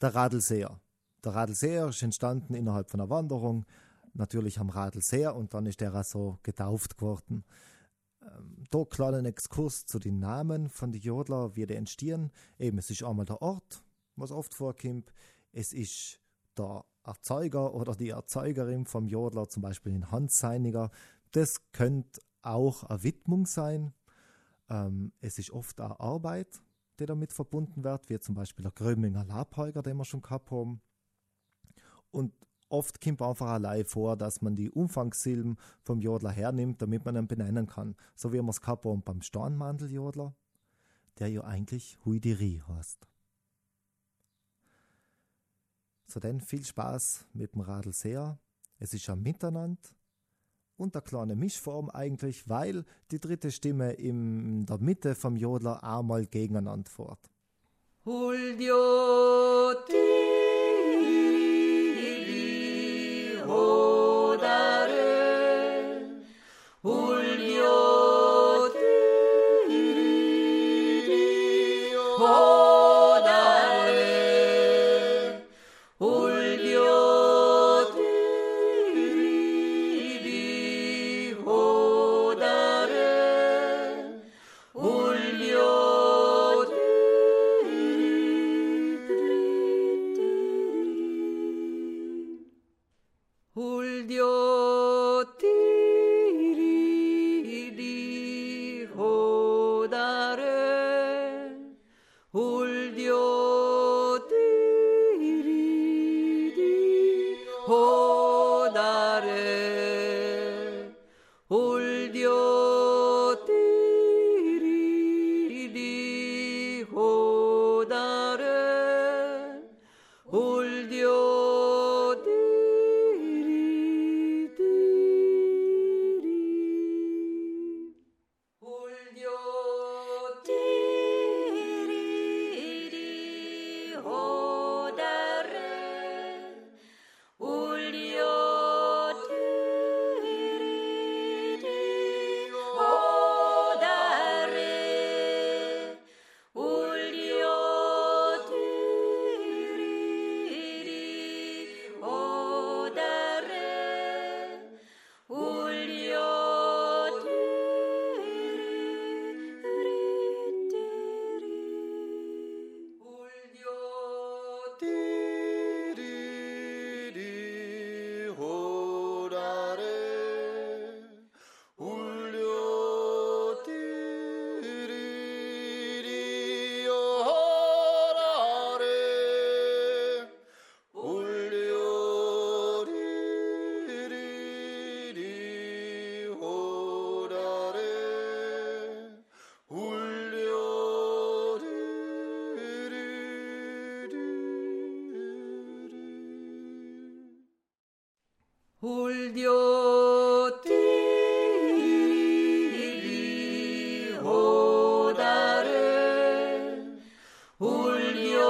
Der Radelseher. Der Radelseher ist entstanden innerhalb von einer Wanderung, natürlich am Radelseher und dann ist der so getauft geworden. Ähm, da kleinen Exkurs zu den Namen von den Jodler, wie die entstehen. Eben, es ist einmal der Ort, was oft vorkommt. Es ist der Erzeuger oder die Erzeugerin vom Jodler, zum Beispiel in Handseiniger. Das könnte auch eine Widmung sein. Ähm, es ist oft auch Arbeit, die damit verbunden wird, wie zum Beispiel der Gröminger Labheuger, den wir schon gehabt haben. Und oft kommt einfach allein vor, dass man die Umfangssilben vom Jodler hernimmt, damit man ihn benennen kann. So wie man es gehabt haben beim Stornmandeljodler, der ja eigentlich Huidiri heißt. So denn viel Spaß mit dem Radl Es ist am Miteinander und der kleine Mischform eigentlich, weil die dritte Stimme in der Mitte vom Jodler einmal gegeneinander fährt. Huldio hodare, Huldioti 홀디오띠리 오다를 홀디오띠리